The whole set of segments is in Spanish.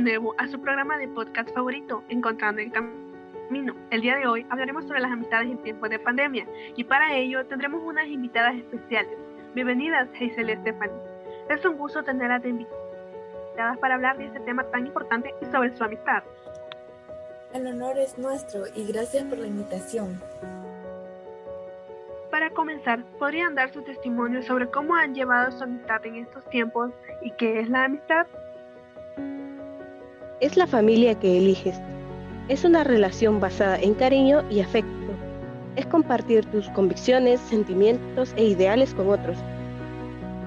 nuevo a su programa de podcast favorito, Encontrando el Camino. El día de hoy hablaremos sobre las amistades en tiempos de pandemia y para ello tendremos unas invitadas especiales. Bienvenidas, Hazel Stephanie. Es un gusto tenerlas de invitadas para hablar de este tema tan importante y sobre su amistad. El honor es nuestro y gracias por la invitación. Para comenzar, ¿podrían dar su testimonio sobre cómo han llevado su amistad en estos tiempos y qué es la amistad? Es la familia que eliges. Es una relación basada en cariño y afecto. Es compartir tus convicciones, sentimientos e ideales con otros.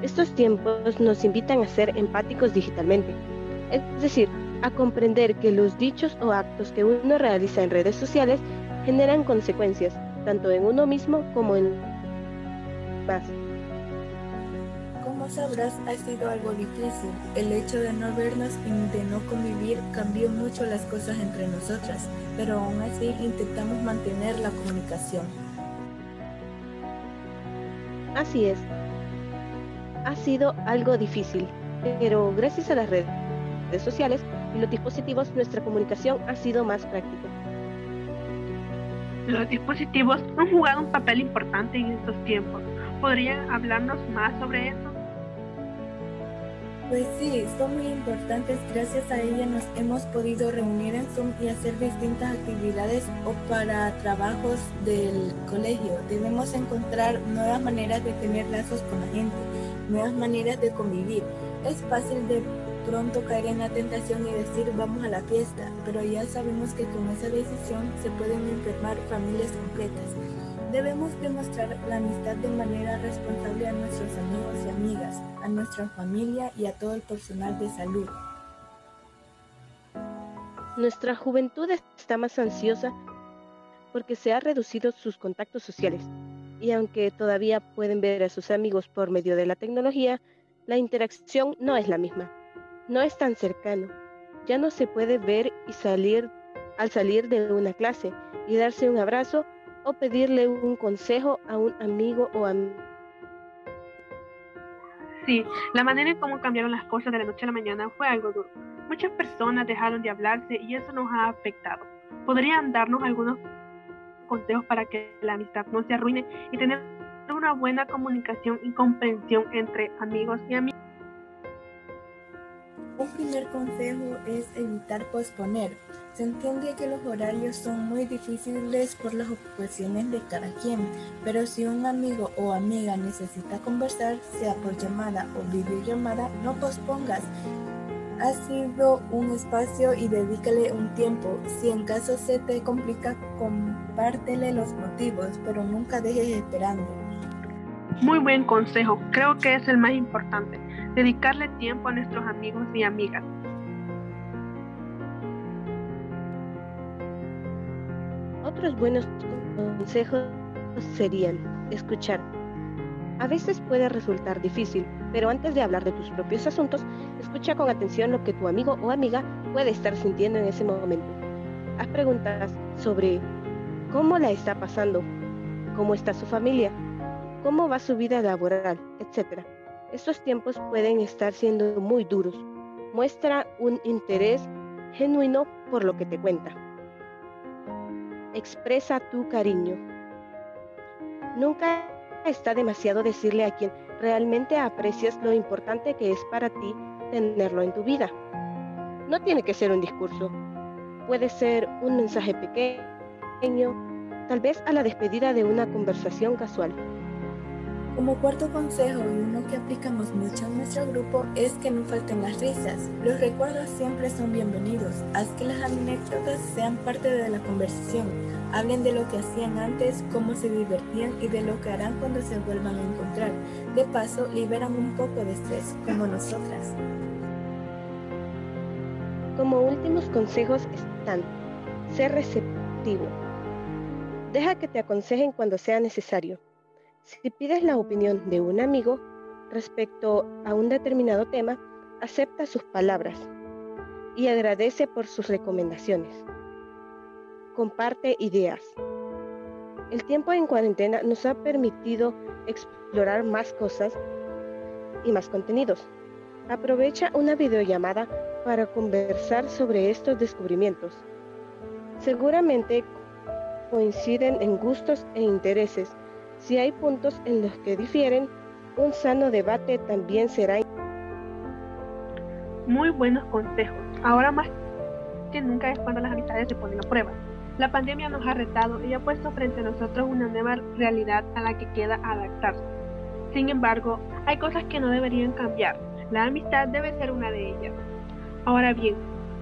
Estos tiempos nos invitan a ser empáticos digitalmente, es decir, a comprender que los dichos o actos que uno realiza en redes sociales generan consecuencias, tanto en uno mismo como en más. Como sabrás, ha sido algo difícil. El hecho de no vernos y de no convivir cambió mucho las cosas entre nosotras, pero aún así intentamos mantener la comunicación. Así es. Ha sido algo difícil, pero gracias a las redes sociales y los dispositivos nuestra comunicación ha sido más práctica. Los dispositivos han jugado un papel importante en estos tiempos. ¿Podrían hablarnos más sobre eso? Pues sí, son muy importantes. Gracias a ella nos hemos podido reunir en Zoom y hacer distintas actividades o para trabajos del colegio. Debemos encontrar nuevas maneras de tener lazos con la gente, nuevas maneras de convivir. Es fácil de pronto caer en la tentación y decir vamos a la fiesta, pero ya sabemos que con esa decisión se pueden enfermar familias completas. Debemos demostrar la amistad de manera responsable a nuestros amigos y amigas, a nuestra familia y a todo el personal de salud. Nuestra juventud está más ansiosa porque se han reducido sus contactos sociales y aunque todavía pueden ver a sus amigos por medio de la tecnología, la interacción no es la misma no es tan cercano. Ya no se puede ver y salir al salir de una clase y darse un abrazo o pedirle un consejo a un amigo o amiga. Sí, la manera en cómo cambiaron las cosas de la noche a la mañana fue algo duro. Muchas personas dejaron de hablarse y eso nos ha afectado. ¿Podrían darnos algunos consejos para que la amistad no se arruine y tener una buena comunicación y comprensión entre amigos y amigas? Consejo es evitar posponer. Se entiende que los horarios son muy difíciles por las ocupaciones de cada quien, pero si un amigo o amiga necesita conversar, sea por llamada o videollamada, no pospongas. Ha sido un espacio y dedícale un tiempo. Si en caso se te complica, compártele los motivos, pero nunca dejes esperando. Muy buen consejo, creo que es el más importante dedicarle tiempo a nuestros amigos y amigas. Otros buenos consejos serían escuchar. A veces puede resultar difícil, pero antes de hablar de tus propios asuntos, escucha con atención lo que tu amigo o amiga puede estar sintiendo en ese momento. Haz preguntas sobre cómo la está pasando, cómo está su familia, cómo va su vida laboral, etc. Estos tiempos pueden estar siendo muy duros. Muestra un interés genuino por lo que te cuenta. Expresa tu cariño. Nunca está demasiado decirle a quien realmente aprecias lo importante que es para ti tenerlo en tu vida. No tiene que ser un discurso. Puede ser un mensaje pequeño, tal vez a la despedida de una conversación casual. Como cuarto consejo y uno que aplicamos mucho en nuestro grupo es que no falten las risas. Los recuerdos siempre son bienvenidos. Haz que las anécdotas sean parte de la conversación. Hablen de lo que hacían antes, cómo se divertían y de lo que harán cuando se vuelvan a encontrar. De paso, liberan un poco de estrés, como nosotras. Como últimos consejos están, ser receptivo. Deja que te aconsejen cuando sea necesario si pides la opinión de un amigo respecto a un determinado tema, acepta sus palabras y agradece por sus recomendaciones. Comparte ideas. El tiempo en cuarentena nos ha permitido explorar más cosas y más contenidos. Aprovecha una videollamada para conversar sobre estos descubrimientos. Seguramente coinciden en gustos e intereses. Si hay puntos en los que difieren, un sano debate también será. Muy buenos consejos. Ahora más que nunca es cuando las amistades se ponen a prueba. La pandemia nos ha retado y ha puesto frente a nosotros una nueva realidad a la que queda adaptarse. Sin embargo, hay cosas que no deberían cambiar. La amistad debe ser una de ellas. Ahora bien,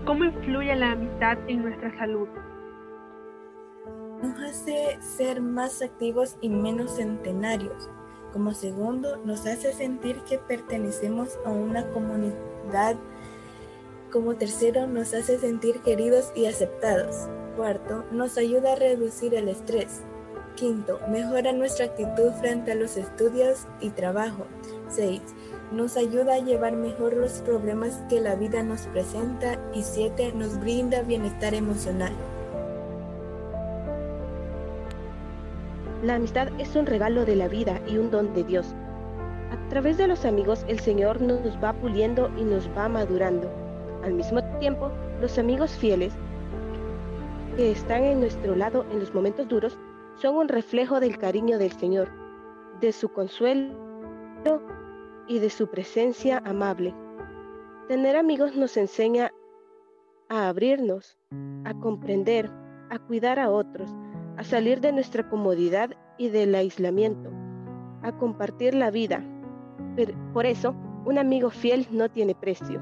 ¿cómo influye la amistad en nuestra salud? Nos hace ser más activos y menos centenarios. Como segundo, nos hace sentir que pertenecemos a una comunidad. Como tercero, nos hace sentir queridos y aceptados. Cuarto, nos ayuda a reducir el estrés. Quinto, mejora nuestra actitud frente a los estudios y trabajo. 6. Nos ayuda a llevar mejor los problemas que la vida nos presenta. Y 7. Nos brinda bienestar emocional. La amistad es un regalo de la vida y un don de Dios. A través de los amigos el Señor nos va puliendo y nos va madurando. Al mismo tiempo, los amigos fieles que están en nuestro lado en los momentos duros son un reflejo del cariño del Señor, de su consuelo y de su presencia amable. Tener amigos nos enseña a abrirnos, a comprender, a cuidar a otros, a salir de nuestra comodidad y del aislamiento, a compartir la vida. por eso, un amigo fiel no tiene precio.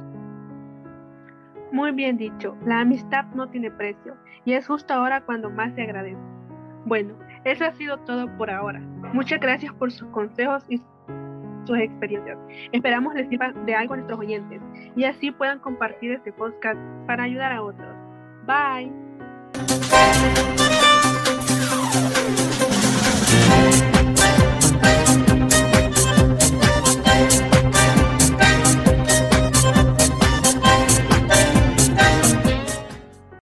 Muy bien dicho, la amistad no tiene precio y es justo ahora cuando más se agradece. Bueno, eso ha sido todo por ahora. Muchas gracias por sus consejos y sus experiencias. Esperamos les sirva de algo a nuestros oyentes y así puedan compartir este podcast para ayudar a otros. Bye.